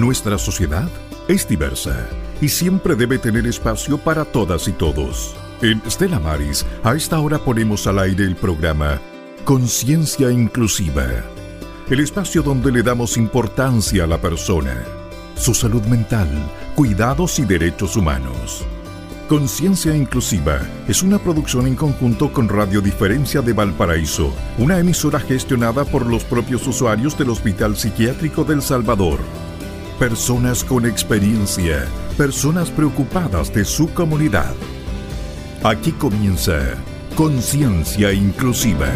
Nuestra sociedad es diversa y siempre debe tener espacio para todas y todos. En Stella Maris, a esta hora ponemos al aire el programa Conciencia Inclusiva, el espacio donde le damos importancia a la persona, su salud mental, cuidados y derechos humanos. Conciencia Inclusiva es una producción en conjunto con Radio Diferencia de Valparaíso, una emisora gestionada por los propios usuarios del Hospital Psiquiátrico del Salvador. Personas con experiencia, personas preocupadas de su comunidad. Aquí comienza Conciencia Inclusiva.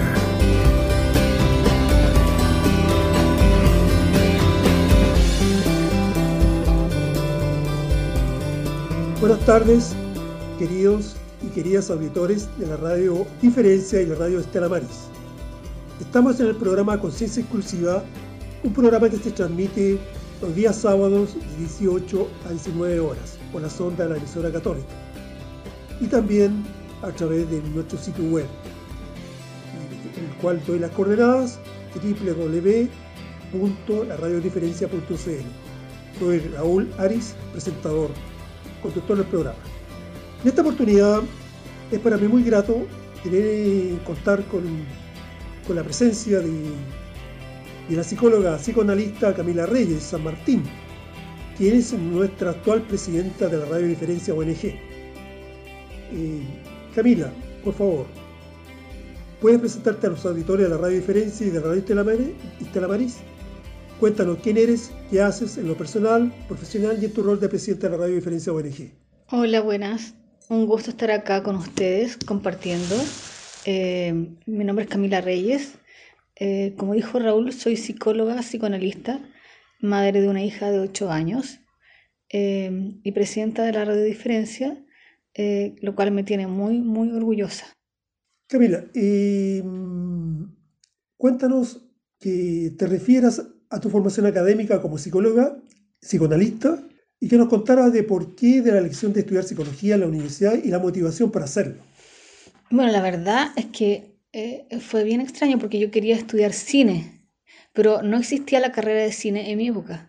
Buenas tardes, queridos y queridas auditores de la radio Diferencia y la radio Estela Maris. Estamos en el programa Conciencia Exclusiva, un programa que se transmite los días sábados de 18 a 19 horas por la sonda de la emisora católica y también a través de nuestro sitio web, en el cual doy las coordenadas www.laradiodiferencia.cl. Soy Raúl Aris, presentador, conductor del programa. En esta oportunidad es para mí muy grato tener contar con, con la presencia de, de, la psicóloga psicoanalista Camila Reyes San Martín, quien es nuestra actual presidenta de la Radio Diferencia ONG. Eh, Camila, por favor, ¿puedes presentarte a los auditores de la Radio Diferencia y de la Radio Estela Maris? Cuéntanos quién eres, qué haces en lo personal, profesional y en tu rol de presidenta de la Radio Diferencia ONG. Hola, buenas. Un gusto estar acá con ustedes compartiendo. Eh, mi nombre es Camila Reyes. Eh, como dijo Raúl, soy psicóloga, psicoanalista, madre de una hija de 8 años eh, y presidenta de la Radio Diferencia, eh, lo cual me tiene muy, muy orgullosa. Camila, cuéntanos que te refieras a tu formación académica como psicóloga, psicoanalista, y que nos contaras de por qué de la elección de estudiar psicología en la universidad y la motivación para hacerlo. Bueno, la verdad es que eh, fue bien extraño porque yo quería estudiar cine, pero no existía la carrera de cine en mi época.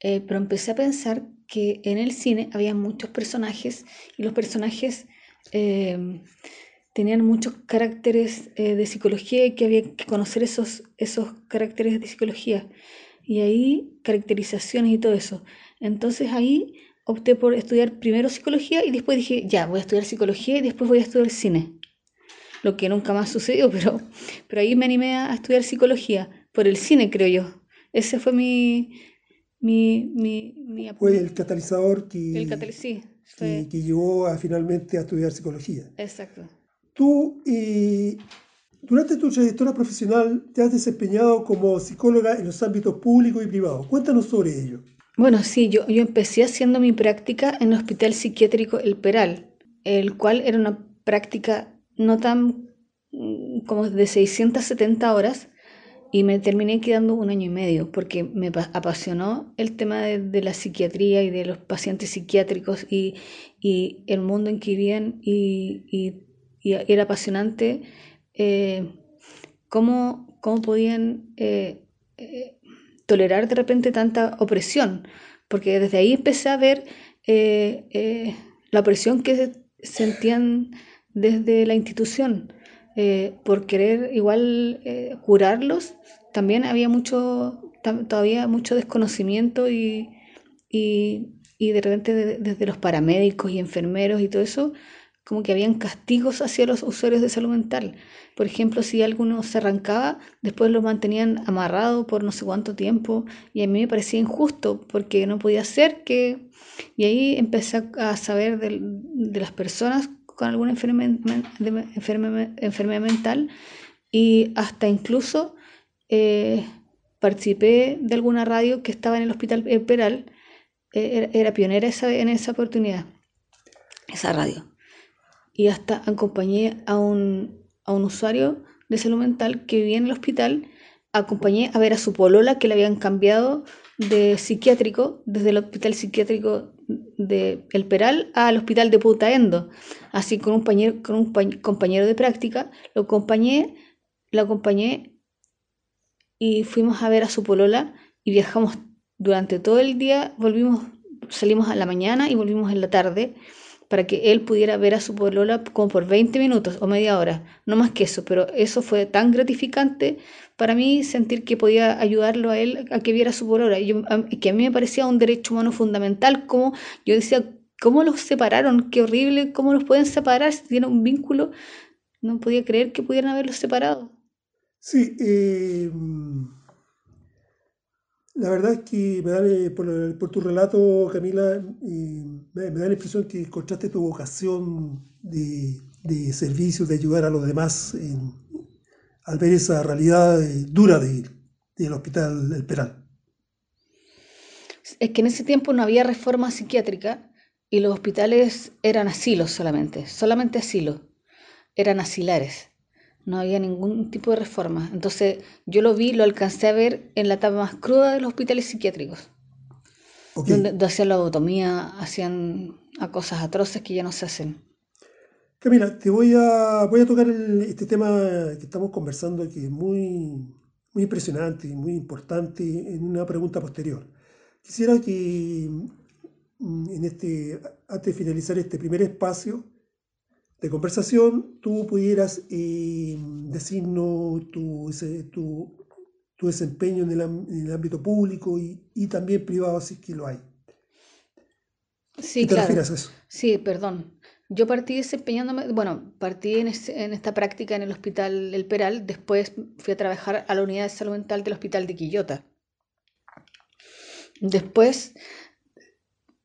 Eh, pero empecé a pensar que en el cine había muchos personajes y los personajes eh, tenían muchos caracteres eh, de psicología y que había que conocer esos, esos caracteres de psicología. Y ahí caracterizaciones y todo eso. Entonces ahí opté por estudiar primero psicología y después dije, ya, voy a estudiar psicología y después voy a estudiar cine. Lo que nunca más sucedió, pero, pero ahí me animé a estudiar psicología, por el cine creo yo. Ese fue mi, mi, mi, mi Fue el catalizador que, el catal sí, que, que, llevó a, finalmente a estudiar psicología. Exacto. Tú, eh, durante tu trayectoria profesional, te has desempeñado como psicóloga en los ámbitos públicos y privados. Cuéntanos sobre ello. Bueno, sí, yo, yo empecé haciendo mi práctica en el Hospital Psiquiátrico El Peral, el cual era una práctica no tan mm, como de 670 horas, y me terminé quedando un año y medio porque me apasionó el tema de, la psiquiatría y de los pacientes psiquiátricos y, y el mundo en que vivían y, y, era apasionante eh, cómo, cómo, podían eh, eh, tolerar de repente tanta opresión, porque desde ahí empecé a ver eh, la opresión que sentían desde la institución. Eh, por querer igual eh, curarlos, también había mucho, todavía mucho desconocimiento y, y, de repente de, desde los paramédicos y enfermeros y todo eso, como que habían castigos hacia los usuarios de salud mental. Por ejemplo, si alguno se arrancaba, después lo mantenían amarrado por no sé cuánto tiempo y a mí me parecía injusto porque no podía ser que... Y ahí empecé a saber de, de las personas con alguna enfermedad, enfermedad, enfermedad mental y hasta incluso eh, participé de alguna radio que estaba en el Hospital Peral, eh, era, era, pionera esa, en esa oportunidad, esa radio. Y hasta acompañé a un, a un usuario de salud mental que vivía en el hospital, acompañé a ver a su polola que le habían cambiado de psiquiátrico, desde el hospital psiquiátrico de El Peral al hospital de Putaendo. Así con un, compañero, con un compañero de práctica, lo acompañé, lo acompañé y fuimos a ver a su polola y viajamos durante todo el día volvimos, salimos a la mañana y volvimos en la tarde para que él pudiera ver a su polola como por 20 minutos o media hora, no más que eso, pero eso fue tan gratificante para mí sentir que podía ayudarlo a él a que viera a su polola, y que a mí me parecía un derecho humano fundamental, como yo decía, ¿cómo los separaron? Qué horrible, ¿cómo los pueden separar si tienen un vínculo? No podía creer que pudieran haberlos separado. Sí, eh, la verdad es que me da, eh, por, tu relato, Camila, me, da la impresión que encontraste tu vocación de, servicio, de ayudar a los demás al ver esa realidad eh, dura del hospital El Peral. Es que en ese tiempo no había reforma psiquiátrica y los hospitales eran asilos solamente, solamente asilos, eran asilares no había ningún tipo de reforma. Entonces yo lo vi, lo alcancé a ver en la etapa más cruda de los hospitales psiquiátricos, donde, hacían la lobotomía, hacían a cosas atroces que ya no se hacen. Camila, te voy a, voy a tocar este tema que estamos conversando, que es muy, muy impresionante y muy importante, en una pregunta posterior. Quisiera que mm, en este, antes de finalizar este primer espacio, de conversación, tú pudieras eh, decirnos tu, tu, desempeño en el, ámbito público y, también privado, si es que lo hay. Sí, claro. eso? Sí, perdón. Yo partí desempeñándome, bueno, partí en, en, esta práctica en el Hospital El Peral, después fui a trabajar a la unidad de salud mental del Hospital de Quillota. Después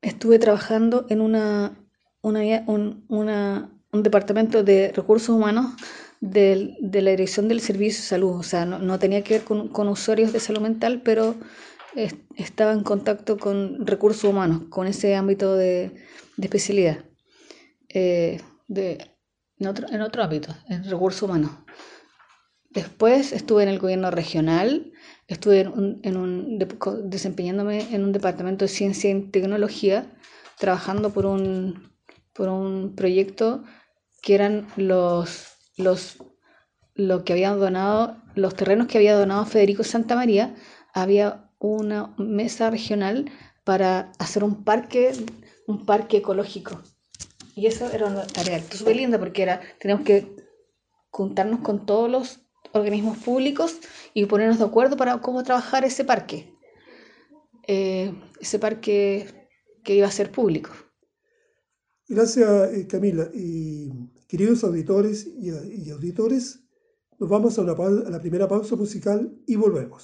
estuve trabajando en una, una, una un departamento de recursos humanos de, la dirección del servicio de salud. O sea, no, tenía que ver con, usuarios de salud mental, pero estaba en contacto con recursos humanos, con ese ámbito de, especialidad. Eh, en, otro, en otro ámbito, en recursos humanos. Después estuve en el gobierno regional, estuve en un, desempeñándome en un departamento de ciencia y tecnología, trabajando por un, por un proyecto que eran los, los, lo que habían donado, los terrenos que había donado Federico Santa María, había una mesa regional para hacer un parque, un parque ecológico. Y eso era una tarea súper linda porque era, tenemos que juntarnos con todos los organismos públicos y ponernos de acuerdo para cómo trabajar ese parque. Eh, ese parque que iba a ser público. Gracias, eh, Camila. Y queridos auditores y, auditores, nos vamos a, a la primera pausa musical y volvemos.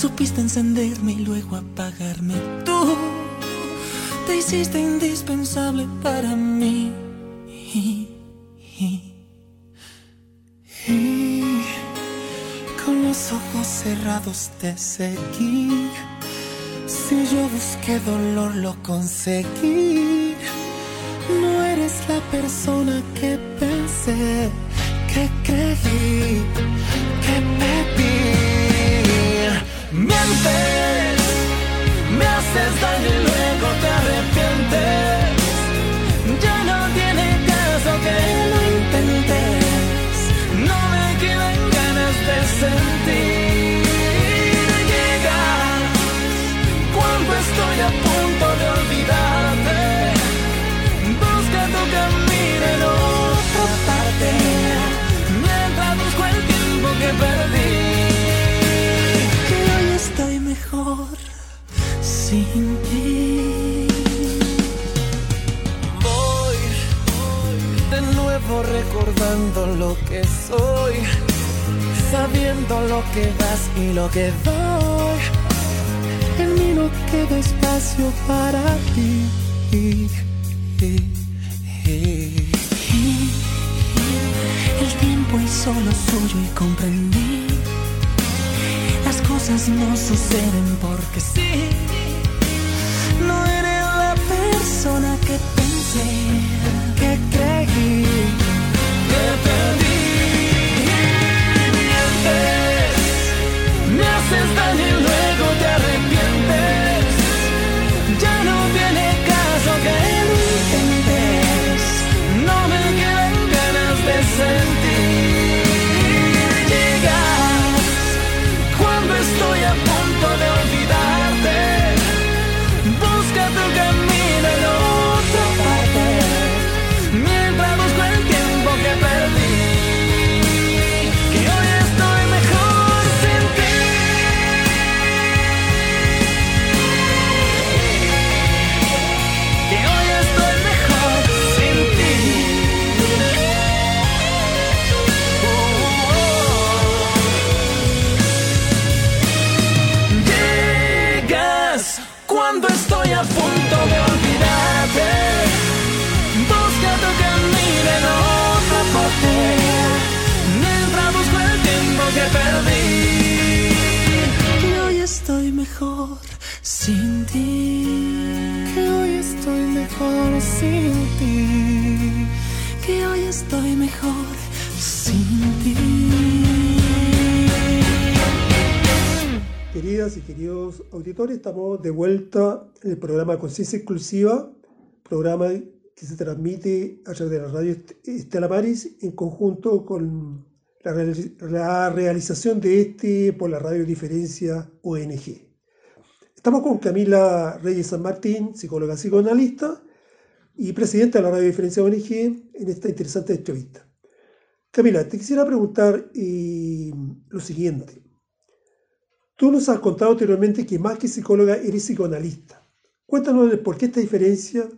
Supiste encenderme y luego apagarme. Tú te hiciste indispensable para mí. Y, con los ojos cerrados te seguí. Si yo busqué dolor, lo conseguí. No eres la persona que pensé, que creí, que pedí. Mientes, me haces daño y luego te arrepientes. Ya no tiene caso que lo intentes, no me quedan ganas de sentir. Llegas cuando estoy a punto de olvidarte. Busca tu camino en otra parte, mientras busco el tiempo que perdí. Sin ti. Voy de nuevo recordando lo que soy, sabiendo lo que das y lo que doy. En mí no queda espacio para ti. El tiempo es solo suyo y comprendí cosas no suceden porque sí. Me haces daño y luego te arrepientes. Programa Conciencia Exclusiva, programa que se transmite a través de la radio Estela Maris en conjunto con la, realización de este por la Radio Diferencia ONG. Estamos con Camila Reyes San Martín, psicóloga psicoanalista y presidenta de la Radio Diferencia ONG en esta interesante entrevista. Camila, te quisiera preguntar eh, lo siguiente. Tú nos has contado anteriormente que más que psicóloga eres psicoanalista. Cuéntanos por qué esta diferencia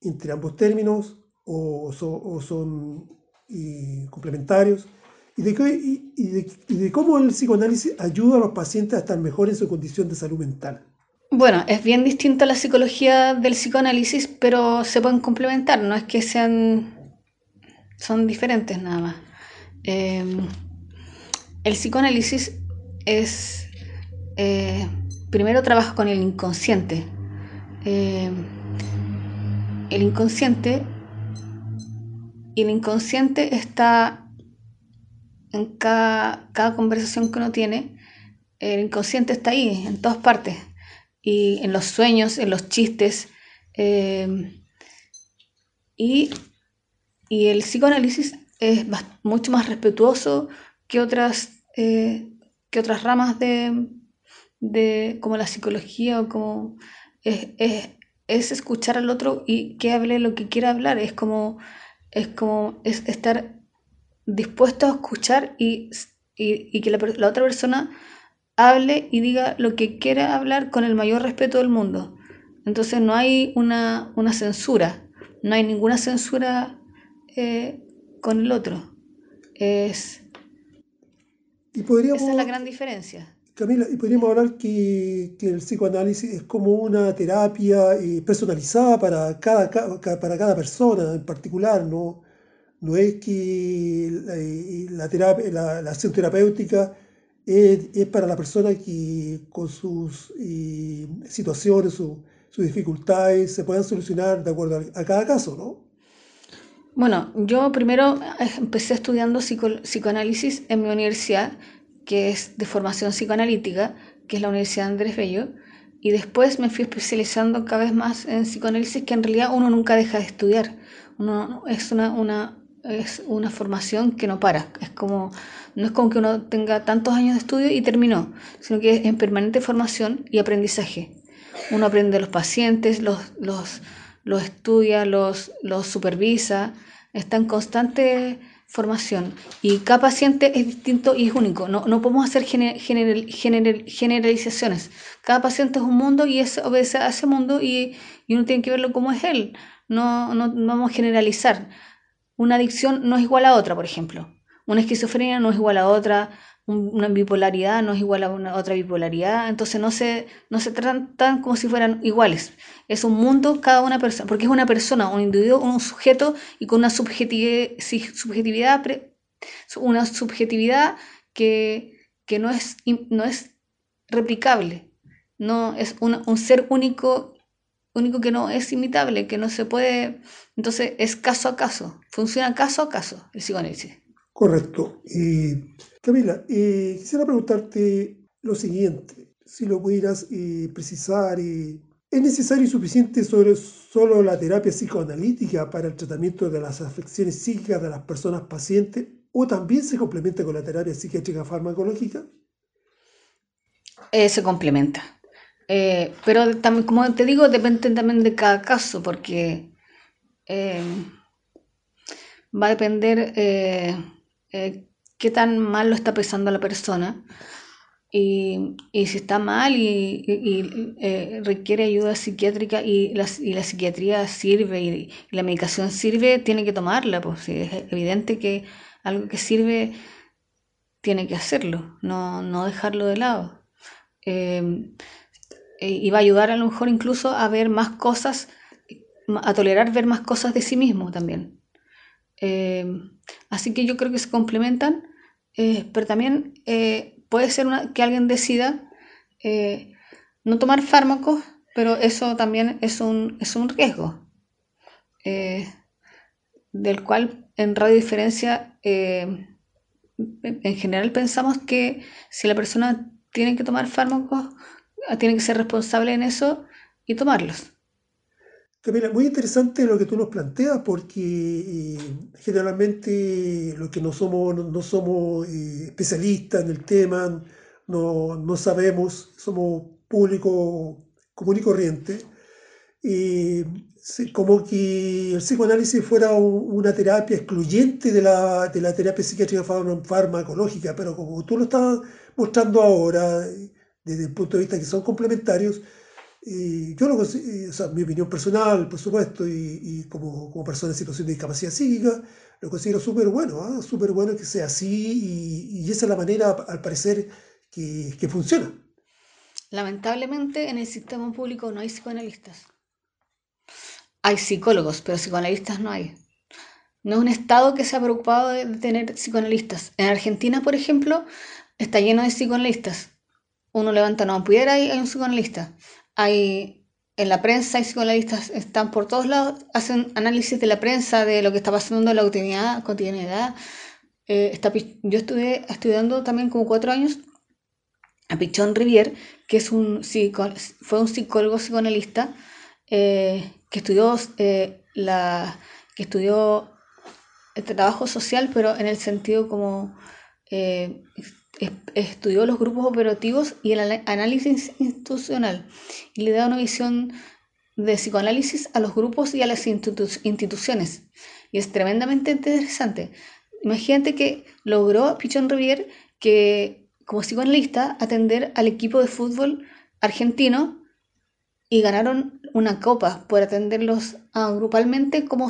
entre ambos términos o, son eh, complementarios y de, cómo el psicoanálisis ayuda a los pacientes a estar mejor en su condición de salud mental. Bueno, es bien distinta la psicología del psicoanálisis, pero se pueden complementar, no es que sean, son diferentes nada más. Em, el psicoanálisis es, eh, primero trabaja con el inconsciente. Em, el inconsciente, y el inconsciente está en cada, conversación que uno tiene, el inconsciente está ahí, en todas partes, y en los sueños, en los chistes, eh, y, el psicoanálisis es mucho más respetuoso que otras, eh, que otras ramas de, de, como la psicología o como es, es, escuchar al otro y que hable lo que quiera hablar, es como, es como es estar dispuesto a escuchar y, que la, otra persona hable y diga lo que quiera hablar con el mayor respeto del mundo. Entonces no hay una, censura, no hay ninguna censura eh, con el otro. Es, y podríamos, esa es la gran diferencia. Camila, y podríamos hablar que, el psicoanálisis es como una terapia eh, personalizada para cada, para cada persona en particular, ¿no? no es que la, terapia, la, acción terapéutica es, para la persona que con sus eh, situaciones, sus dificultades se puedan solucionar de acuerdo a, cada caso, ¿no? Bueno, yo primero eh, empecé estudiando psicoanálisis en mi universidad, que es de formación psicoanalítica, que es la Universidad Andrés Bello, y después me fui especializando cada vez más en psicoanálisis, que en realidad uno nunca deja de estudiar. Uno, es una, una, es una formación que no para. Es como, no es como que uno tenga tantos años de estudio y terminó, sino que es en permanente formación y aprendizaje. Uno aprende de los pacientes, los, los, los estudia, los, los supervisa, está en constante formación. Y cada paciente es distinto y es único. No, no podemos hacer generalizaciones. Cada paciente es un mundo y es, obedece a ese mundo y, y uno tiene que verlo como es él. No, no, no vamos a generalizar una adicción no es igual a otra, por ejemplo. Una esquizofrenia no es igual a otra, una bipolaridad no es igual a una otra bipolaridad, entonces no se, no se tratan como si fueran iguales. Es un mundo cada una persona, porque es una persona, un individuo, un sujeto y con una subjetividad, subjetividad una subjetividad que, no, es, no es replicable, no es un ser único único que no es imitable, que no se puede, entonces es caso a caso, funciona caso a caso el psicoanálisis. Correcto. Camila, quisiera preguntarte lo siguiente, si lo pudieras precisar. ¿Es necesario y suficiente sobre solo la terapia psicoanalítica para el tratamiento de las afecciones psíquicas de las personas pacientes o también se complementa con la terapia psiquiátrica farmacológica? Eh, se complementa. Eh, pero también, como te digo, depende también de cada caso, porque eh, va a depender eh, qué tan mal lo está pensando la persona. Y, si está mal y, requiere ayuda psiquiátrica y la, psiquiatría sirve y, la medicación sirve, tiene que tomarla, pues es evidente que algo que sirve tiene que hacerlo, no, no dejarlo de lado. Eh, y va a ayudar a lo mejor incluso a ver más cosas, a tolerar ver más cosas de sí mismo también. Eh, así que yo creo que se complementan, eh, pero también puede ser que alguien decida no tomar fármacos, pero eso también es un, es un riesgo. del cual en radiodiferencia eh, en general pensamos que si la persona tiene que tomar fármacos, tiene que ser responsable en eso y tomarlos. Camila, muy interesante lo que tú nos planteas porque eh, generalmente los que no somos, no, somos eh, especialistas en el tema, no, no, sabemos, somos público común y corriente, y como que el psicoanálisis fuera una terapia excluyente de la, de la terapia psiquiátrica farmacológica, pero como tú lo estás mostrando ahora, desde el punto de vista que son complementarios, y yo lo considero, o sea, mi opinión personal, por supuesto, y, como, como, persona en situación de discapacidad psíquica, lo considero súper bueno, ¿ah? súper bueno que sea así, y, esa es la manera, al parecer, que, que funciona. Lamentablemente, en el sistema público no hay psicoanalistas. Hay psicólogos, pero psicoanalistas no hay. No es un Estado que se ha preocupado de tener psicoanalistas. En Argentina, por ejemplo, está lleno de psicoanalistas. Uno levanta una ampollera y hay un psicoanalista hay en la prensa hay psicoanalistas, están por todos lados, hacen análisis de la prensa, de lo que está pasando en la cotidianidad. cotidianidad. Eh, está, yo estuve estudiando también como cuatro años a Pichón Rivier, que es un fue un psicólogo psicoanalista eh, que estudió eh, la que estudió el trabajo social, pero en el sentido como estudió los grupos operativos y el análisis institucional y le da una visión de psicoanálisis a los grupos y a las instituciones. Y es tremendamente interesante. Imagínate que logró Pichón Rivier que como psicoanalista atender al equipo de fútbol argentino y ganaron una copa por atenderlos grupalmente como,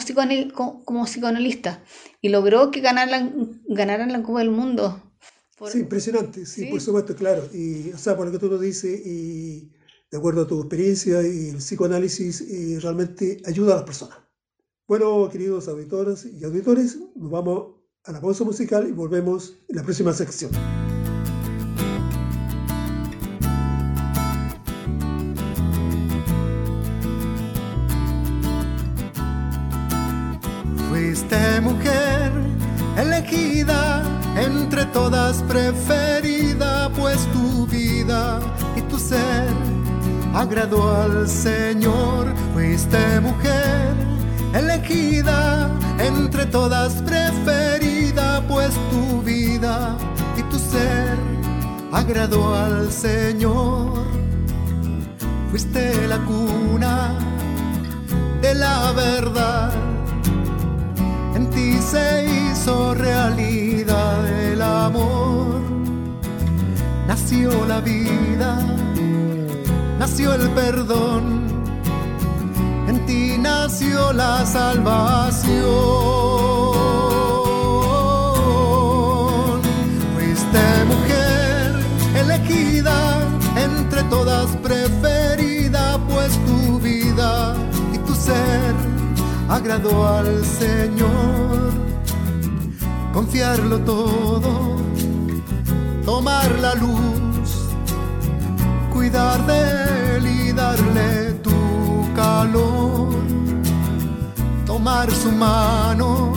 como, psicoanalista y logró que ganaran, ganaran la Copa del Mundo Sí, impresionante, sí, por supuesto, claro. Y, o sea, por lo que tú nos dices, y de acuerdo a tu experiencia y el psicoanálisis, y realmente ayuda a las personas. Bueno, queridos auditores y auditores, nos vamos a la pausa musical y volvemos en la próxima sección. Fuiste mujer elegida entre todas preferida, pues tu vida y tu ser agradó al Señor. Fuiste mujer elegida, entre todas preferida, pues tu vida y tu ser agradó al Señor. Fuiste la cuna de la verdad en ti se hizo realidad el amor. Nació la vida, nació el perdón, en ti nació la salvación. Fuiste mujer elegida, entre todas preferida, pues tu vida y tu ser agradó al Señor. Confiarlo todo, tomar la luz, cuidar de él y darle tu calor. Tomar su mano,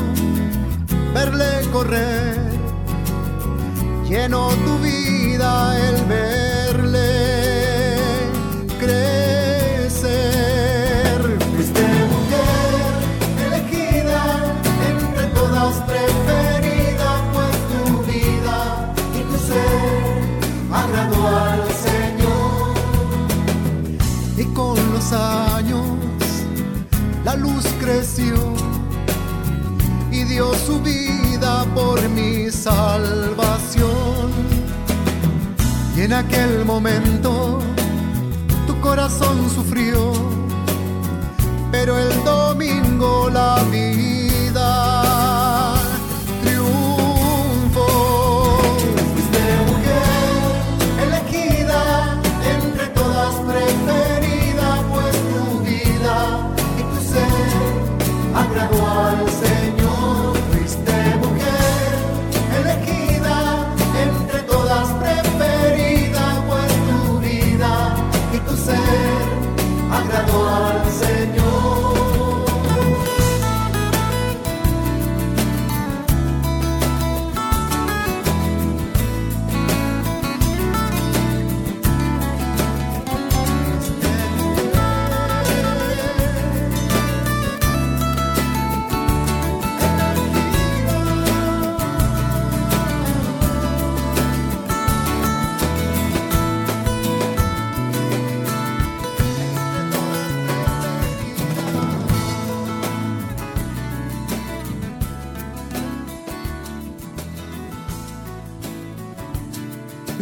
verle correr, lleno tu vida el verle luz creció y dio su vida por mi salvación. Y en aquel momento tu corazón sufrió, pero el domingo la vida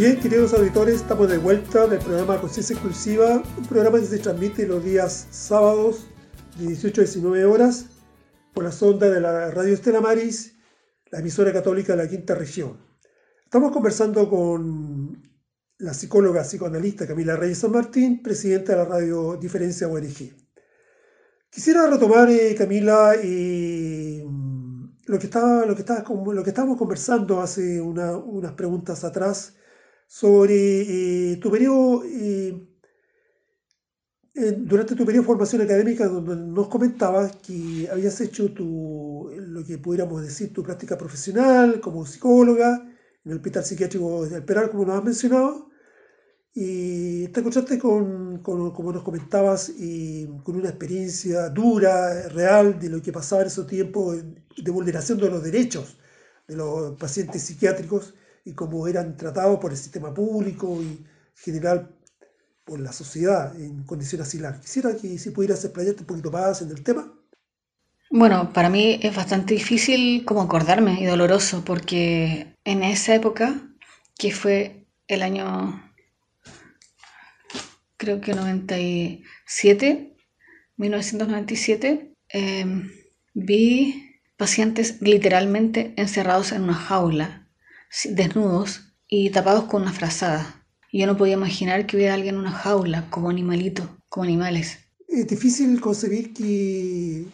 Bien, queridos auditores, estamos de vuelta del programa Conciencia Exclusiva, un programa que se transmite los días sábados de 18 a 19 horas por la sonda de la Radio Estela Maris, la emisora católica de la quinta región. Estamos conversando con la psicóloga psicoanalista Camila Reyes San Martín, presidenta de la radio Diferencia ONG. Quisiera retomar, eh, Camila, eh, lo, que estaba, lo, que estaba, lo que estábamos conversando hace unas preguntas atrás sobre eh, tu periodo, eh, durante tu periodo de formación académica, donde nos comentabas que habías hecho tu, lo que pudiéramos decir, tu práctica profesional como psicóloga en el Hospital Psiquiátrico del Peral, como nos has mencionado, y te encontraste con, como nos comentabas, y con una experiencia dura, real, de lo que pasaba en esos tiempos de vulneración de los derechos de los pacientes psiquiátricos y cómo eran tratados por el sistema público y en general por la sociedad en condiciones similares. Quisiera que si pudieras explayarte un poquito más en el tema. Bueno, para mí es bastante difícil como acordarme y doloroso porque en esa época, que fue el año creo que 97, 1997, em, vi pacientes literalmente encerrados en una jaula desnudos y tapados con una frazada. Yo no podía imaginar que hubiera alguien en una jaula, como animalito, como animales. Es difícil concebir que,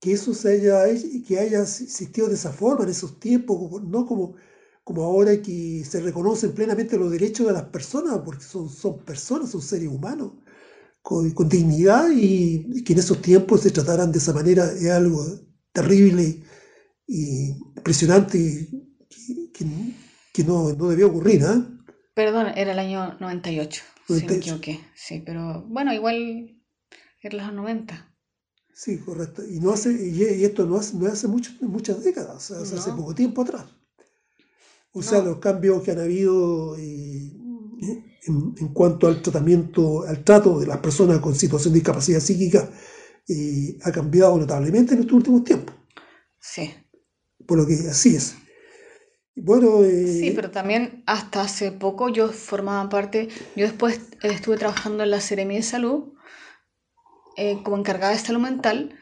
que eso se haya, que haya existido de esa forma en esos tiempos, no como, como ahora que se reconocen plenamente los derechos de las personas, porque son, son personas, son seres humanos, con, con dignidad, y, que en esos tiempos se trataran de esa manera es algo terrible y impresionante que, no, no, debía ocurrir, ¿eh? Perdón, era el año 98, 98. si me equivoqué. Sí, pero bueno, igual era los 90. Sí, correcto. Y, no hace, y esto no hace, no hace mucho, muchas décadas, hace poco tiempo atrás. O sea, los cambios que han habido eh, en, en, cuanto al tratamiento, al trato de las personas con situación de discapacidad psíquica, eh, ha cambiado notablemente en estos últimos tiempos. Sí. Por lo que así es. Bueno, Sí, pero también hasta hace poco yo formaba parte, yo después estuve trabajando en la Seremi de Salud eh, como encargada de salud mental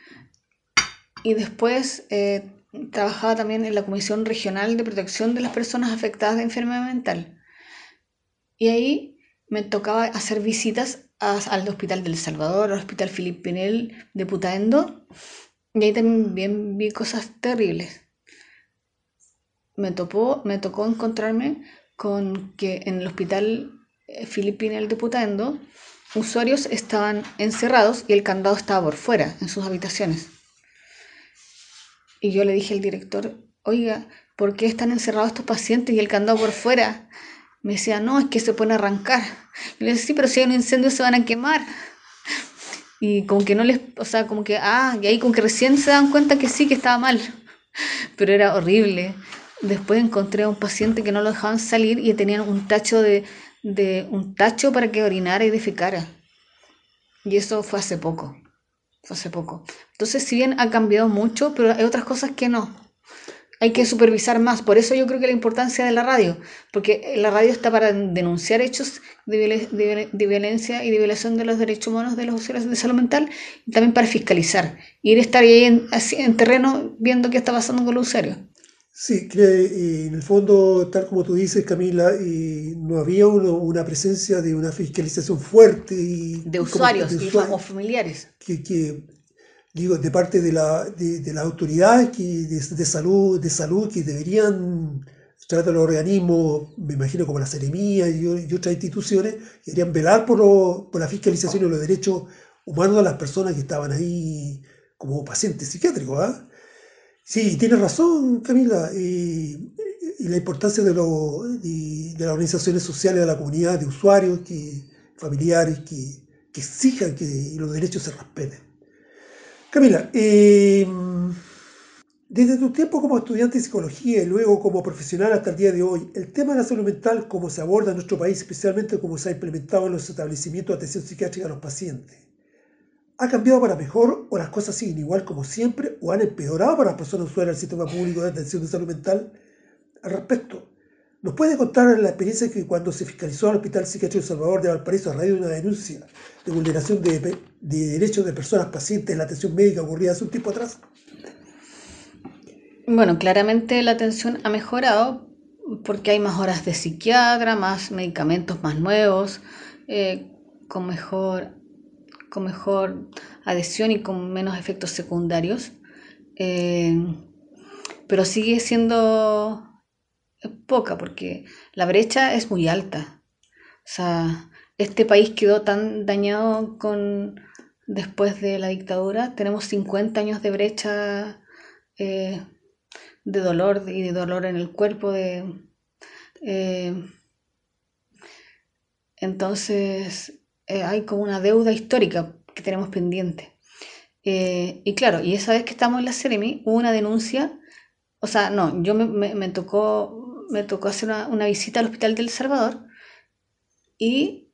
y después eh, trabajaba también en la Comisión Regional de Protección de las Personas Afectadas de Enfermedad Mental. Y ahí me tocaba hacer visitas al Hospital del Salvador, al Hospital Filipinel de Putaendo, y ahí también vi cosas terribles me, topó, me tocó encontrarme con que en el hospital eh, Filipinel de Putaendo usuarios estaban encerrados y el candado estaba por fuera, en sus habitaciones. Y yo le dije al director, oiga, ¿por qué están encerrados estos pacientes y el candado por fuera? Me decía, no, es que se pueden arrancar. Y le decía, sí, pero si hay un incendio se van a quemar. Y como que no les, o sea, como que, ah, y ahí como que recién se dan cuenta que sí, que estaba mal. Pero era horrible. Después encontré a un paciente que no lo dejaban salir y tenían un tacho de, un tacho para que orinara y defecara. Y eso fue hace poco. Fue hace poco. Entonces, si bien ha cambiado mucho, pero hay otras cosas que no. Hay que supervisar más. Por eso yo creo que la importancia de la radio, porque la radio está para denunciar hechos de, violencia y de violación de los derechos humanos de los usuarios de salud mental y también para fiscalizar. Ir a estar ahí en, en terreno viendo qué está pasando con los usuarios. Sí, que en el fondo, tal como tú dices, Camila, no había una presencia de una fiscalización fuerte. Y, de usuarios y familiares. Que, digo, de parte de, la, de, las autoridades que, de, salud, de salud que deberían tratar los organismos, me imagino como la Seremía y, otras instituciones, que deberían velar por, por la fiscalización de los derechos humanos de las personas que estaban ahí como pacientes psiquiátricos. ¿ah? Sí, tienes razón, Camila. Y, la importancia de, lo, de, las organizaciones sociales de la comunidad, de usuarios, que, familiares, que, que exijan que los derechos se respeten. Camila, eh, desde tu tiempo como estudiante de psicología y luego como profesional hasta el día de hoy, el tema de la salud mental, cómo se aborda en nuestro país, especialmente cómo se ha implementado en los establecimientos de atención psiquiátrica a los pacientes, ¿Ha cambiado para mejor o las cosas siguen igual como siempre o han empeorado para las personas usuarias del sistema público de atención de salud mental? Al respecto, ¿Nos puede contar la experiencia que cuando se fiscalizó al Hospital Psiquiátrico Salvador de Valparaíso a raíz de una denuncia de vulneración de, de derechos de personas pacientes en la atención médica ocurrida hace un tiempo atrás? Bueno, claramente la atención ha mejorado porque hay más horas de psiquiatra, más medicamentos más nuevos, eh, con, mejor, con mejor adhesión y con menos efectos secundarios. Eh, pero sigue siendo poca porque la brecha es muy alta. O sea, este país quedó tan dañado con después de la dictadura. Tenemos 50 años de brecha eh, de dolor y de dolor en el cuerpo. De, eh, entonces eh, hay como una deuda histórica que tenemos pendiente. y claro, y esa vez que estamos en la Ceremi hubo una denuncia, o sea, no, yo me, me tocó me tocó hacer una, visita al Hospital del Salvador y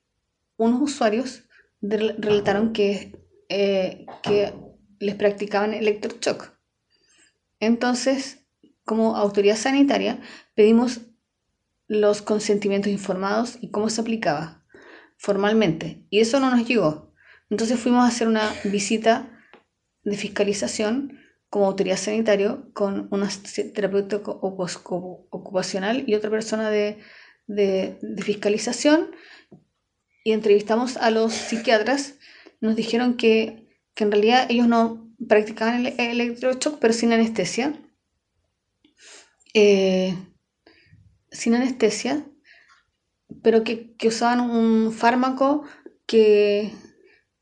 unos usuarios relataron que, eh, que les practicaban electroshock. Entonces, como autoridad sanitaria, pedimos los consentimientos informados y cómo se aplicaba formalmente. Y eso no nos llegó. Entonces fuimos a hacer una visita de fiscalización como autoridad sanitaria con una terapeuta ocupacional y otra persona de, fiscalización y entrevistamos a los psiquiatras. Nos dijeron que, en realidad ellos no practicaban el, pero sin anestesia. Eh, sin anestesia, pero que, usaban un fármaco que,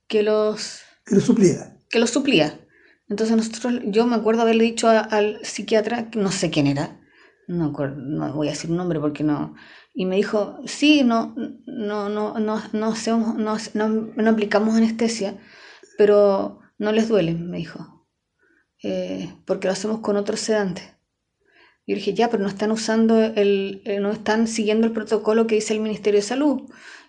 que los... Que los suplía. Que los suplía. Entonces nosotros, yo me acuerdo haberle dicho al psiquiatra, no sé quién era, no, no voy a decir un nombre porque no, y me dijo, sí, no, no, no, no, no, hacemos, no, no, aplicamos anestesia, pero no les duele, me dijo, eh, porque lo hacemos con otro sedante. Yo dije, ya, pero no están usando el, eh, no están siguiendo el protocolo que dice el Ministerio de Salud.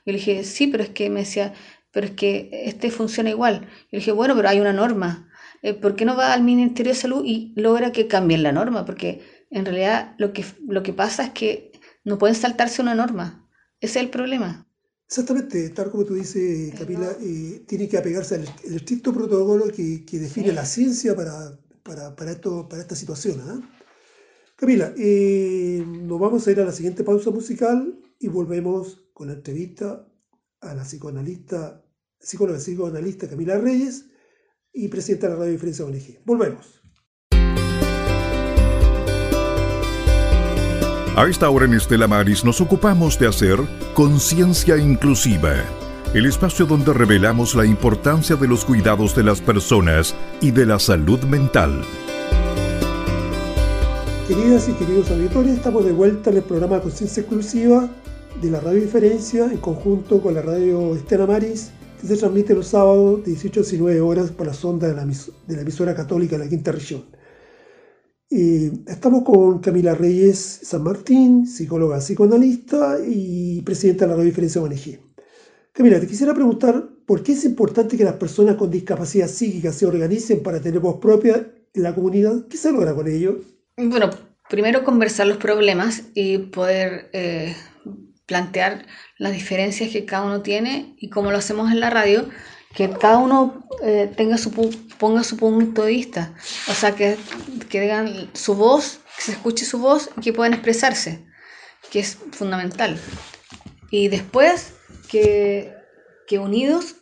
Yo le dije, sí, pero es que me decía, pero es que este funciona igual. Yo le dije, bueno, pero hay una norma. Eh, ¿por qué no va al Ministerio de Salud y logra que cambien la norma? Porque en realidad lo que, lo que pasa es que no pueden saltarse una norma. Ese es el problema. Exactamente, tal como tú dices, Camila, eh, tiene que apegarse al, estricto protocolo que, define la ciencia para, para, esto, para esta situación. ¿ah? Camila, eh, nos vamos a ir a la siguiente pausa musical y volvemos con la entrevista a la psicoanalista, psicóloga psicoanalista Camila Reyes y presidenta de la Radio Diferencia ONG. Volvemos. A esta hora en Estela Maris nos ocupamos de hacer conciencia inclusiva, el espacio donde revelamos la importancia de los cuidados de las personas y de la salud mental. Queridas y queridos auditores, estamos de vuelta en el programa Conciencia Exclusiva de la Radio Diferencia en conjunto con la Radio Estela Maris que se transmite los sábados de 18 a 19 horas por la sonda de la, de la emisora católica de la Quinta Región. estamos con Camila Reyes San Martín, psicóloga psicoanalista y presidenta de la Radio Diferencia ONG. Camila, te quisiera preguntar por qué es importante que las personas con discapacidad psíquica se organicen para tener voz propia en la comunidad. ¿Qué se logra con ello? Bueno, primero conversar los problemas y poder eh, plantear las diferencias que cada uno tiene y como lo hacemos en la radio, que cada uno eh, tenga su, ponga su punto de vista, o sea, que, que digan su voz, que se escuche su voz y que puedan expresarse, que es fundamental. Y después que, que unidos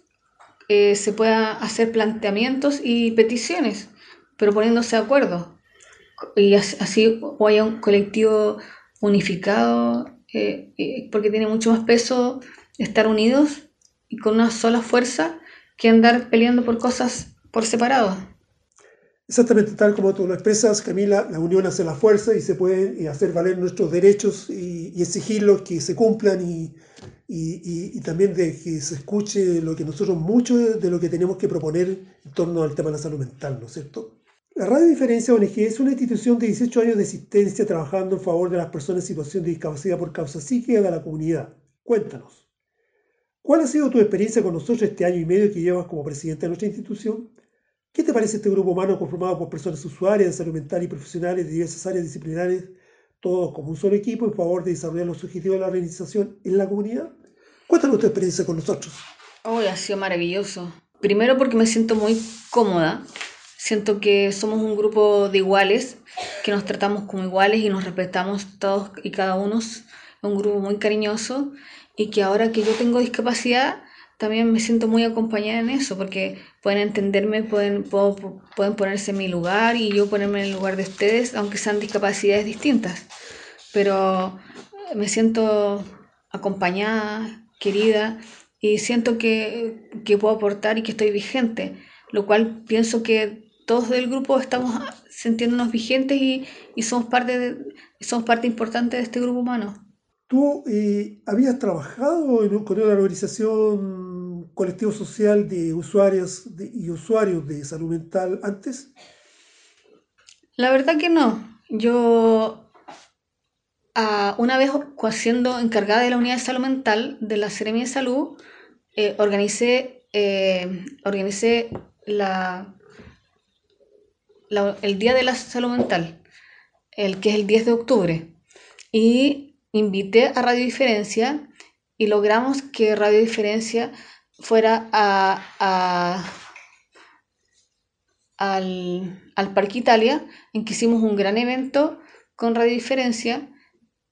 eh, se pueda hacer planteamientos y peticiones, pero poniéndose de acuerdo. Y así o haya un colectivo unificado eh, eh, porque tiene mucho más peso estar unidos y con una sola fuerza que andar peleando por cosas por separado. Exactamente, tal como tú lo expresas, Camila, la unión hace la fuerza y se pueden hacer valer nuestros derechos y, exigirlos que se cumplan y, y, también de que se escuche lo que nosotros, mucho de lo que tenemos que proponer en torno al tema de la salud mental, ¿no es cierto? La Radio Diferencia ONG es una institución de 18 años de existencia trabajando en favor de las personas en situación de discapacidad por causa psíquica de la comunidad. Cuéntanos, ¿cuál ha sido tu experiencia con nosotros este año y medio que llevas como presidente de nuestra institución? ¿Qué te parece este grupo humano conformado por personas usuarias de salud mental y profesionales de diversas áreas disciplinares todos como un solo equipo en favor de desarrollar los objetivos de la organización en la comunidad. Cuéntanos tu experiencia con nosotros. Hoy ha sido maravilloso. Primero porque me siento muy cómoda. Siento que somos un grupo de iguales, que nos tratamos como iguales y nos respetamos todos y cada uno. Es un grupo muy cariñoso y que ahora que yo tengo discapacidad, también me siento muy acompañada en eso, porque pueden entenderme, pueden, pueden ponerse en mi lugar y yo ponerme en el lugar de ustedes, aunque sean discapacidades distintas. Pero me siento acompañada, querida, y siento que, que puedo aportar y que estoy vigente, lo cual pienso que todos del grupo estamos sintiéndonos vigentes y, y somos, parte de, somos parte importante de este grupo humano. ¿Tú eh, habías trabajado en, con una organización colectivo social de usuarios y usuarios de salud mental antes? La verdad que no. Yo, uh, una vez siendo encargada de la unidad de salud mental de la Seremia de Salud, eh, organicé, eh, organicé la, el Día de la Salud Mental, el que es el 10 de octubre. Y invité a Radio Diferencia y logramos que Radio Diferencia fuera a, al, al, Parque Italia, en que hicimos un gran evento con Radio Diferencia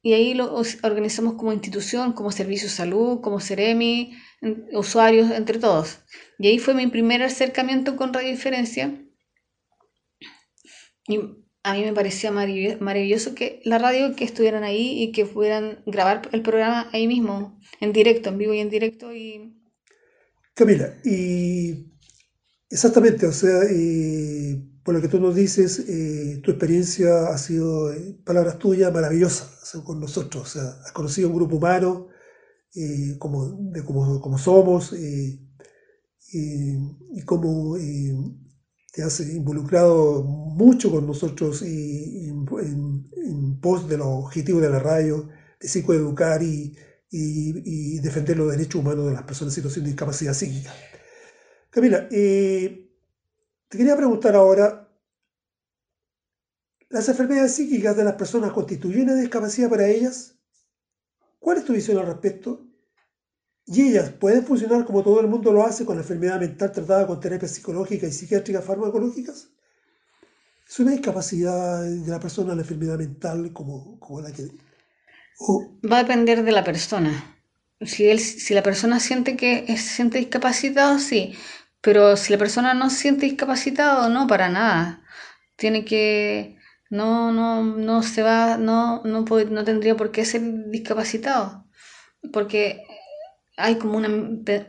y ahí lo organizamos como institución, como Servicio de Salud, como Ceremi, usuarios, entre todos. Y ahí fue mi primer acercamiento con Radio Diferencia. Y a mí me parecía maravilloso que la radio que estuvieran ahí y que pudieran grabar el programa ahí mismo, en directo, en vivo y en directo. Y... Camila, y exactamente, o sea, por lo que tú nos dices, eh, tu experiencia ha sido, eh, palabras tuyas, maravillosa con nosotros, o sea, has conocido un grupo humano eh, como, de como, como somos y como te has involucrado mucho con nosotros y, en, pos de los objetivos de la radio, de psicoeducar y, y, defender los derechos humanos de las personas en situación de discapacidad psíquica. Camila, eh, te quería preguntar ahora, ¿las enfermedades psíquicas de las personas constituyen una discapacidad para ellas? ¿Cuál es tu visión al respecto? Y ellas pueden funcionar como todo el mundo lo hace con la enfermedad mental tratada con terapias psicológicas y psiquiátricas farmacológicas. Es una discapacidad de la persona la enfermedad mental como, como la que... Va a depender de la persona. Si, él, si la persona siente que se siente discapacitado, sí. Pero si la persona no siente discapacitado, no, para nada. Tiene que... No, no, no se va, no, no, no tendría por qué ser discapacitado. Porque hay como una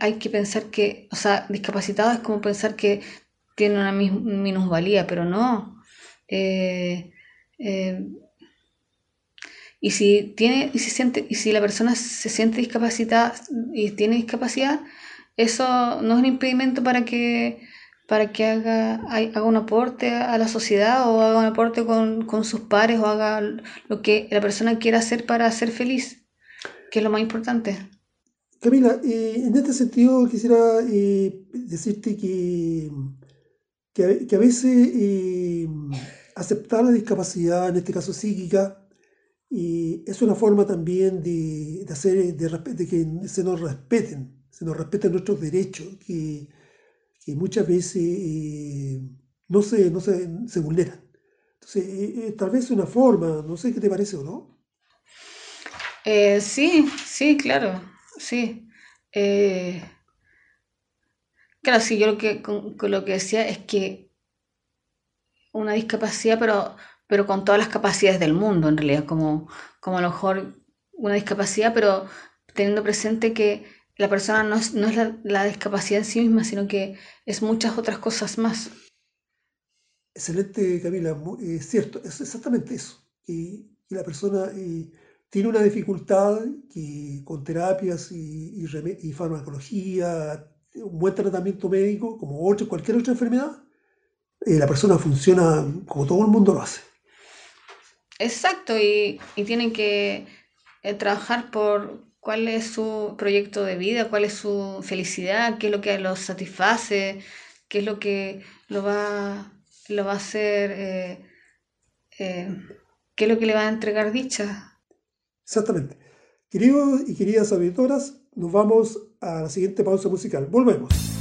hay que pensar que, o sea, discapacitado es como pensar que tiene una minusvalía, pero no. Eh, eh, y si tiene, y si siente, y si la persona se siente discapacitada y tiene discapacidad, eso no es un impedimento para que para que haga, haga un aporte a la sociedad o haga un aporte con, con sus pares o haga lo que la persona quiera hacer para ser feliz, que es lo más importante. Camila, eh, en este sentido quisiera eh, decirte que, que, a veces eh, aceptar la discapacidad, en este caso psíquica, es una forma también de, hacer de, que se nos respeten, se nos respeten nuestros derechos, que, muchas veces no, se, no se, se vulneran. Entonces, tal vez es una forma, no sé qué te parece o no. sí, sí, claro. Sí. Eh, claro, sí, yo lo que, con, lo que decía es que una discapacidad, pero, pero con todas las capacidades del mundo, en realidad, como, como a lo mejor una discapacidad, pero teniendo presente que la persona no es, no es la, discapacidad en sí misma, sino que es muchas otras cosas más. Excelente, Camila, es cierto, es exactamente eso. Y, la persona eh, tiene una dificultad que con terapias y, farmacología, un buen tratamiento médico, como cualquier otra enfermedad, eh, la persona funciona como todo el mundo lo hace. Exacto, y, y tienen que eh, trabajar por cuál es su proyecto de vida, cuál es su felicidad, qué es lo que los satisface, qué es lo que lo va, lo va a hacer. Eh, ¿Qué es lo que le va a entregar dicha? Exactamente. Queridos y queridas auditoras, nos vamos a la siguiente pausa musical. Volvemos.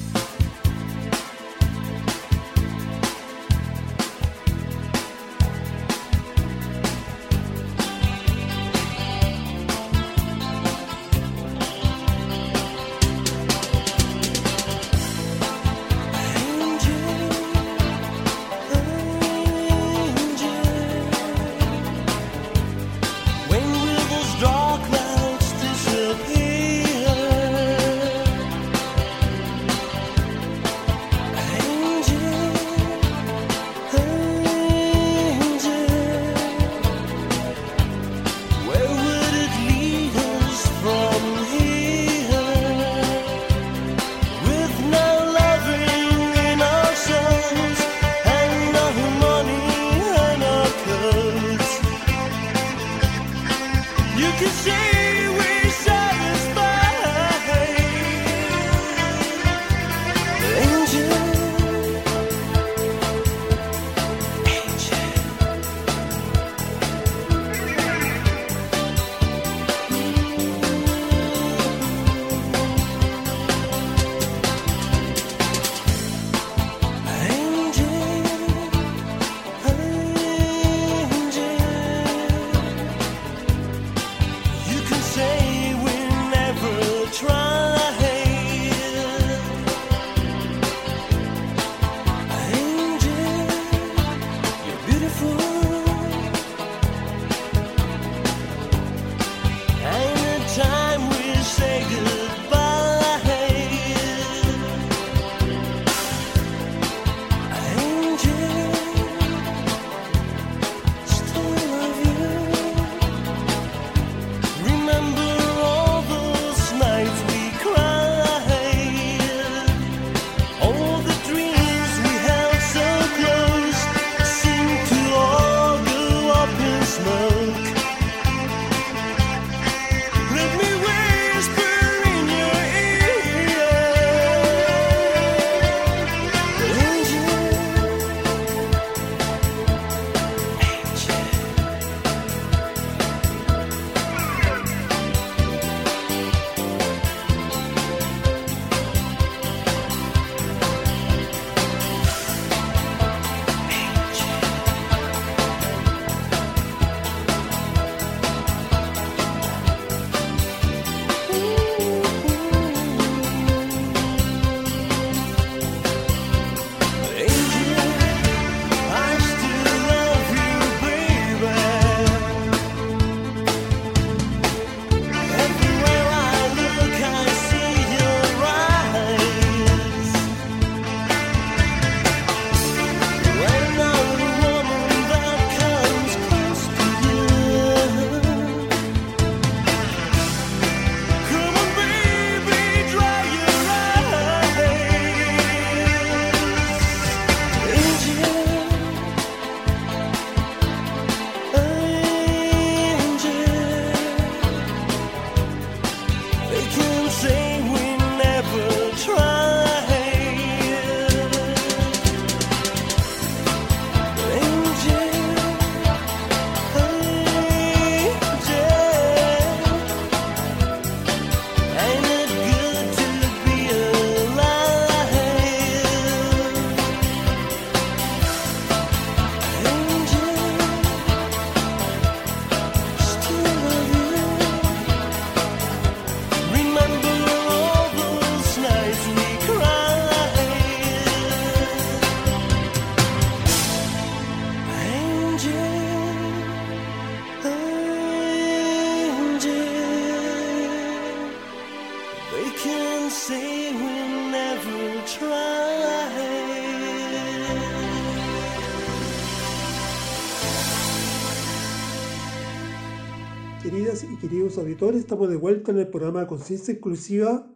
Auditores, estamos de vuelta en el programa Conciencia Inclusiva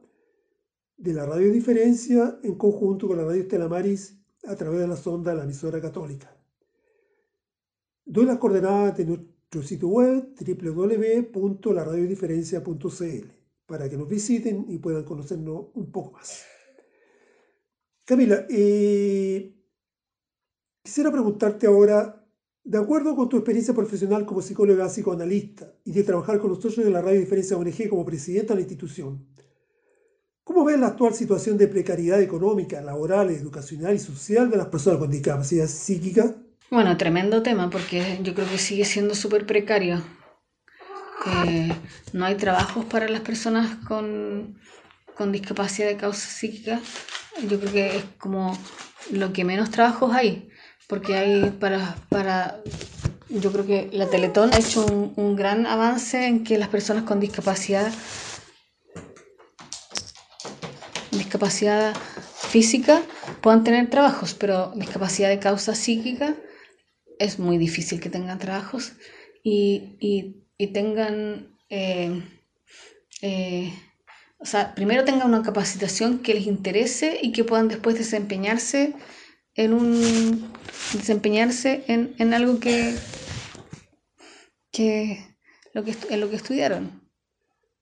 de la Radio Diferencia en conjunto con la Radio Estela Maris a través de la sonda de la emisora católica. Doy las coordenadas de nuestro sitio web www.laradiodiferencia.cl para que nos visiten y puedan conocernos un poco más. Camila, eh, quisiera preguntarte ahora De acuerdo con tu experiencia profesional como psicóloga psicoanalista y de trabajar con nosotros en la Radio Diferencia ONG como presidenta de la institución, ¿cómo ves la actual situación de precariedad económica, laboral, educacional y social de las personas con discapacidad psíquica? Bueno, tremendo tema porque yo creo que sigue siendo súper precario. Que no hay trabajos para las personas con, con discapacidad de causa psíquica. Yo creo que es como lo que menos trabajos hay porque hay para, para yo creo que la Teletón ha hecho un, un, gran avance en que las personas con discapacidad discapacidad física puedan tener trabajos, pero discapacidad de causa psíquica es muy difícil que tengan trabajos y, y, y tengan, eh, eh, o sea, primero tengan una capacitación que les interese y que puedan después desempeñarse en un desempeñarse en, en algo que, que, lo que en lo que estudiaron.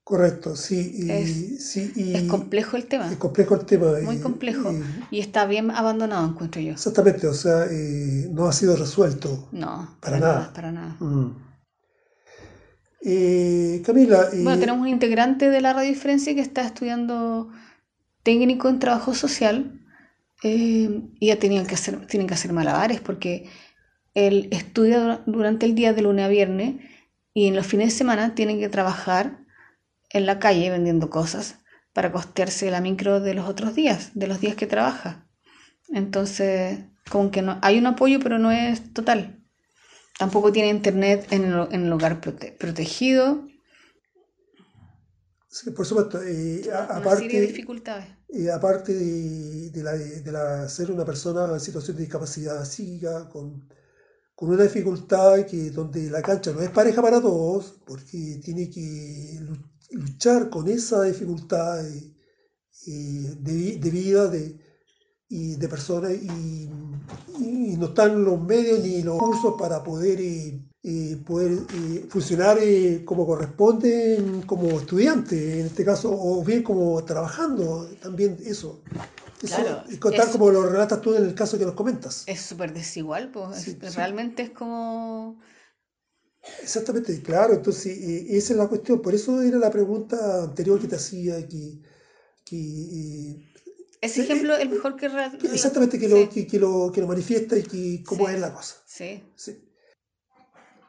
Correcto, sí. Y, es, sí y es complejo el tema. Es complejo el tema. Muy y, complejo. Y, está bien abandonado, encuentro yo. Exactamente, o sea, eh, no ha sido resuelto. No, para, para nada. nada. Para nada. Mm. Eh, Camila. Bueno, tenemos un integrante de la Radio Diferencia que está estudiando técnico en trabajo social eh, y ya tenían que hacer, tienen que hacer malabares porque él estudia durante el día de lunes a viernes y en los fines de semana tienen que trabajar en la calle vendiendo cosas para costearse la micro de los otros días, de los días que trabaja. Entonces, como que no, hay un apoyo, pero no es total. Tampoco tiene internet en el, en el hogar prote protegido. Sí, por supuesto. A, Una aparte, serie de dificultades. Eh, aparte de, de de la ser una persona en situación de discapacidad psíquica, con, con una dificultad que donde la cancha no es pareja para todos, porque tiene que lu- luchar con esa dificultad eh, eh, de, vi- de vida de, y de personas y, no están los medios ni los cursos para poder, eh, eh, poder eh, funcionar eh, como corresponde como estudiante, en este caso, o bien como trabajando, también eso. Eso, Claro, contar es- como lo relatas tú en el caso que nos comentas. Es súper desigual, pues Sí, es- sí. realmente es como... Exactamente, claro, entonces eh, esa es la cuestión, por eso era la pregunta anterior que te hacía, que, que, eh, Ese Eh, ejemplo es el mejor que... exactamente que, sí, lo, que, que lo, que lo manifiesta y que cómo es la cosa. sí. Sí.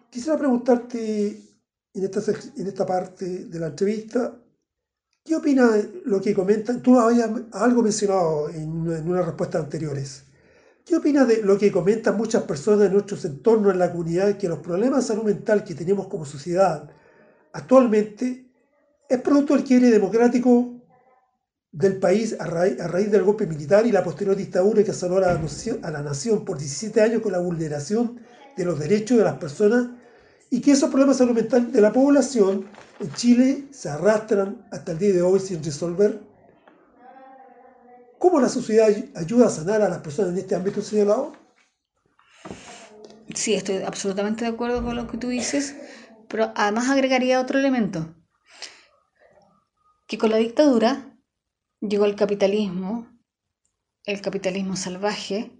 Quisiera preguntarte en esta, en esta parte de la entrevista, ¿qué opinas de lo que comentan? Tú habías algo mencionado en, una- en unas respuestas anteriores. ¿Qué opinas de lo que comentan muchas personas en nuestros entornos, en la comunidad, que los problemas de salud mental que tenemos como sociedad actualmente es producto del quiebre democrático del país a raíz, a raíz del golpe militar y la posterior dictadura que asoló a la, nación, a la nación por 17 años con la vulneración de los derechos de las personas y que esos problemas de salud mental de la población en Chile se arrastran hasta el día de hoy sin resolver? ¿Cómo la sociedad ay- ayuda a sanar a las personas en este ámbito señalado? Sí, estoy absolutamente de acuerdo con lo que tú dices, pero además agregaría otro elemento, que con la dictadura llegó el capitalismo, el capitalismo salvaje,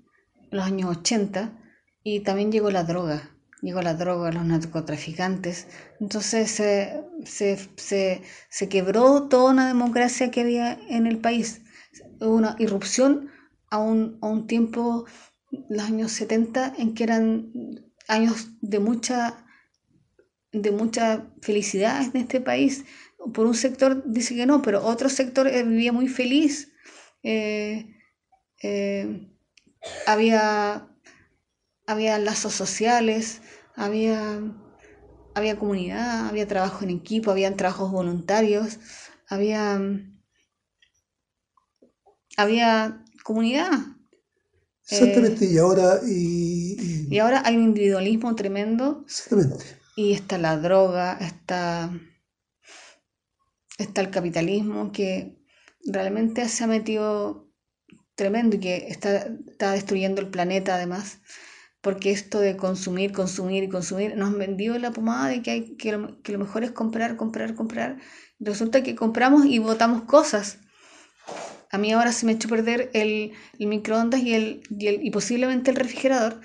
en los años 80, y también llegó la droga, llegó la droga, los narcotraficantes, entonces se, se, se, se quebró toda una democracia que había en el país, hubo una irrupción a un, a un tiempo los años 70 en que eran años de mucha de mucha felicidad en este país. Por un sector dice que no, pero otro sector eh, vivía muy feliz. Eh, eh, había, había lazos sociales, había, había comunidad, había trabajo en equipo, había trabajos voluntarios, había, había comunidad. Exactamente, y ahora... Y, y- Y ahora hay un individualismo tremendo exactamente. y está la droga, está, está el capitalismo que realmente se ha metido tremendo y que está, está destruyendo el planeta además, porque esto de consumir, consumir y consumir nos han vendido la pomada de que, hay, que, lo, mejor es comprar, comprar, comprar. Resulta que compramos y botamos cosas. A mí ahora se me echó a perder el, microondas y, el, y, el, y posiblemente el refrigerador.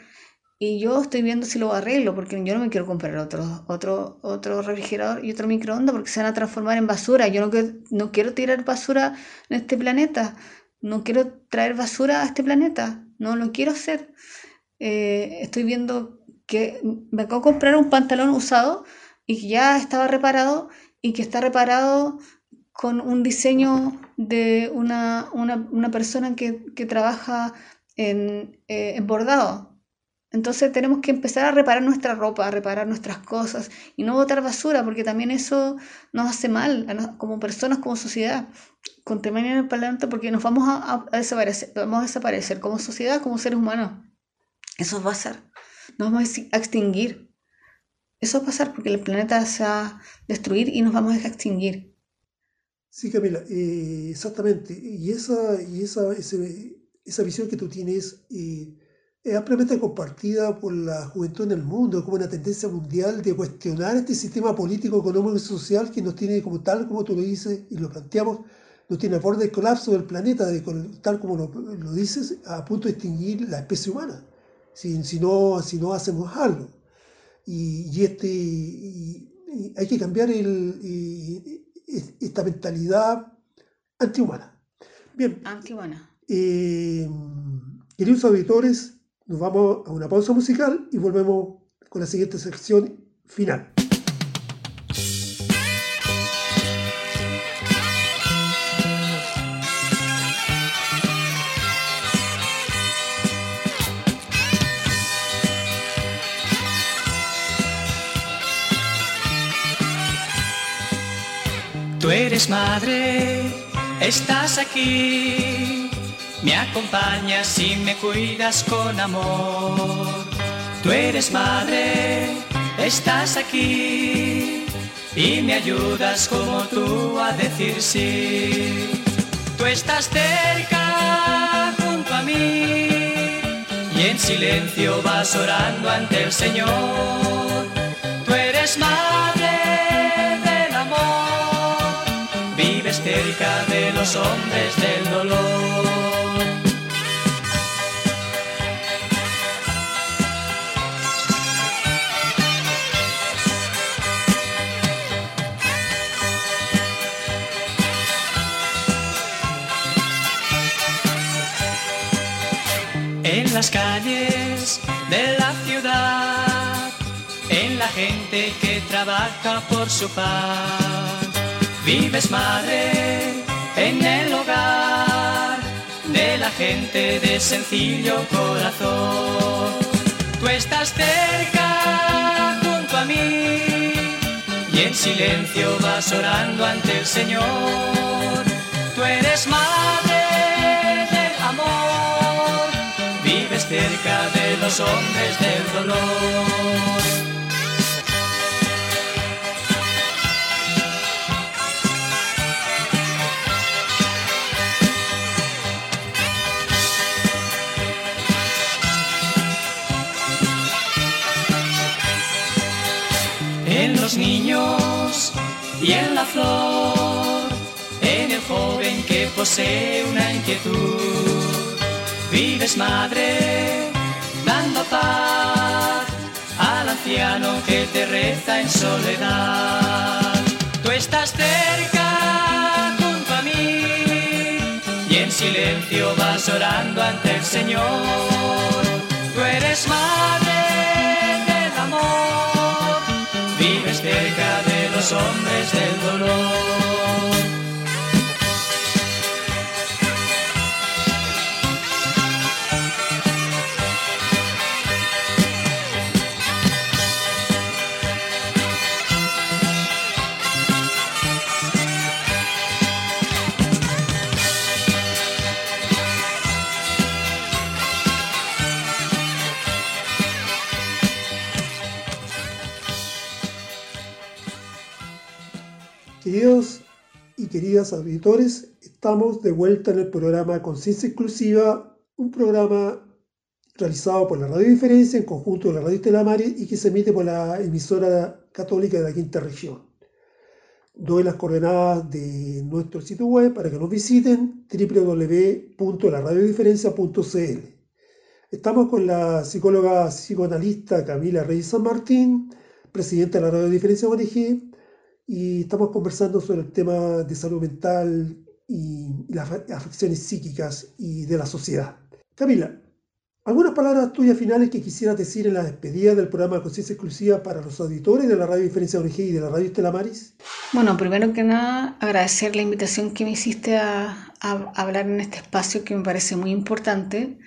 y yo estoy viendo si lo arreglo, porque yo no me quiero comprar otro, otro, otro refrigerador y otro microondas porque se van a transformar en basura. Yo no, no quiero tirar basura en este planeta, no quiero traer basura a este planeta, no lo quiero hacer. Eh, estoy viendo que me acabo de comprar un pantalón usado y que ya estaba reparado y que está reparado con un diseño de una, persona que, trabaja en, eh, en bordado entonces tenemos que empezar a reparar nuestra ropa, a reparar nuestras cosas y no botar basura, porque también eso nos hace mal como personas, como sociedad. Planeta porque nos vamos a, desaparecer, vamos a desaparecer como sociedad, como seres humanos. Eso va a ser. Nos vamos a extinguir. Eso va a pasar porque el planeta se va a destruir y nos vamos a extinguir. Sí, Camila, eh, exactamente. Y esa, y esa, esa visión que tú tienes... Eh, es ampliamente compartida por la juventud en el mundo como una tendencia mundial de cuestionar este sistema político, económico y social que nos tiene como tal, como tú lo dices y lo planteamos, nos tiene a borde del colapso del planeta, de, tal como lo, dices, a punto de extinguir la especie humana, si, si, no, si no hacemos algo. Y, este, hay que cambiar el, esta mentalidad antihumana. Bien. Antihumana. Eh, queridos auditores, nos vamos a una pausa musical y volvemos con la siguiente sección final. Tú eres madre, estás aquí me acompañas y me cuidas con amor. Tú eres madre, estás aquí y me ayudas como tú a decir sí. Tú estás cerca junto a mí y en silencio vas orando ante el Señor. Tú eres madre de los hombres del dolor. las calles de la ciudad, en la gente que trabaja por su paz. Vives madre en el hogar de la gente de sencillo corazón. Tú estás cerca junto a mí y en silencio vas orando ante el Señor. Tú eres madre cerca de los hombres del dolor. Los niños y en la flor, en el joven que posee una inquietud Vives madre, dando paz al anciano que te reza en soledad. Tú estás cerca junto a mí y en silencio vas orando ante el Señor. Tú eres madre cerca de los hombres del dolor. Queridas auditores, estamos de vuelta en el programa Conciencia Exclusiva, un programa realizado por la Radio Diferencia en conjunto con la Radio Estela y que se emite por la emisora católica de la quinta región. Doy las coordenadas de nuestro sitio web para que nos visiten www.laradiodiferencia.cl. Estamos con la psicóloga psicoanalista Camila Reyes San Martín, presidenta de la Radio Diferencia ONG, y estamos conversando sobre el tema de salud mental y las afecciones psíquicas y de la sociedad. Camila, ¿algunas palabras tuyas finales que quisieras decir en la despedida del programa de Conciencia Exclusiva para los auditores de la Radio Diferencia ONG y de la Radio Estela Maris? Bueno, primero que nada, agradecer la invitación que me hiciste a, hablar en este espacio que me parece muy importante.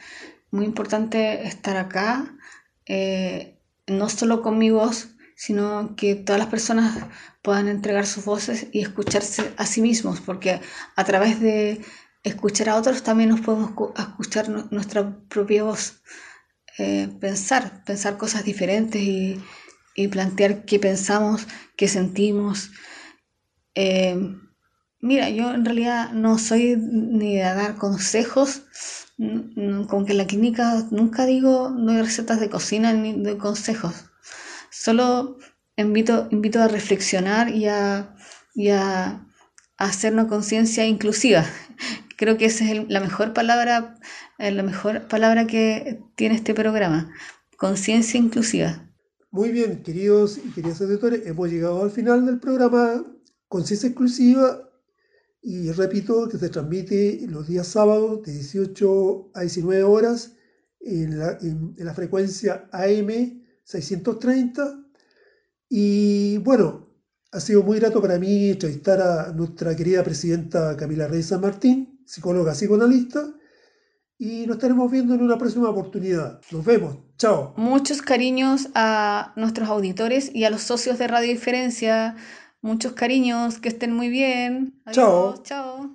Muy importante estar acá, eh, no solo con mi voz, sino que todas las personas puedan entregar sus voces y escucharse a sí mismos, porque a través de escuchar a otros también nos podemos escuchar nuestra propia voz, eh, pensar, pensar cosas diferentes y, plantear qué pensamos, qué sentimos. Eh, mira, yo en realidad no soy ni de dar consejos, como que en la clínica nunca digo, no hay recetas de cocina ni de consejos Solo invito, invito a reflexionar y a, y a, hacer una conciencia inclusiva. Creo que esa es la mejor palabra, eh, la mejor palabra que tiene este programa, conciencia inclusiva. Muy bien, queridos y queridas auditores, hemos llegado al final del programa Conciencia Exclusiva y repito que se transmite los días sábados de 18 a 19 horas en la, en la frecuencia AM 630. Y bueno, ha sido muy grato para mí entrevistar a nuestra querida presidenta Camila Reyes San Martín, psicóloga psicoanalista, y nos estaremos viendo en una próxima oportunidad. Nos vemos. Chao. Muchos cariños a nuestros auditores y a los socios de Radio Diferencia. Muchos cariños, que estén muy bien. chao. Chao.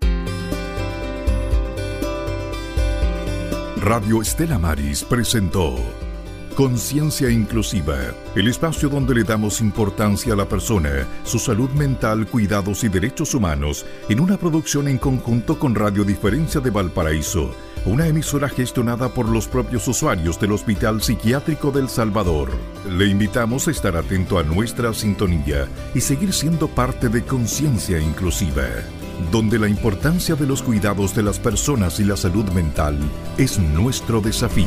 Radio Estela Maris presentó Conciencia Inclusiva, el espacio donde le damos importancia a la persona, su salud mental, cuidados y derechos humanos, en una producción en conjunto con Radio Diferencia de Valparaíso, una emisora gestionada por los propios usuarios del Hospital Psiquiátrico del Salvador. Le invitamos a estar atento a nuestra sintonía y seguir siendo parte de Conciencia Inclusiva donde la importancia de los cuidados de las personas y la salud mental es nuestro desafío.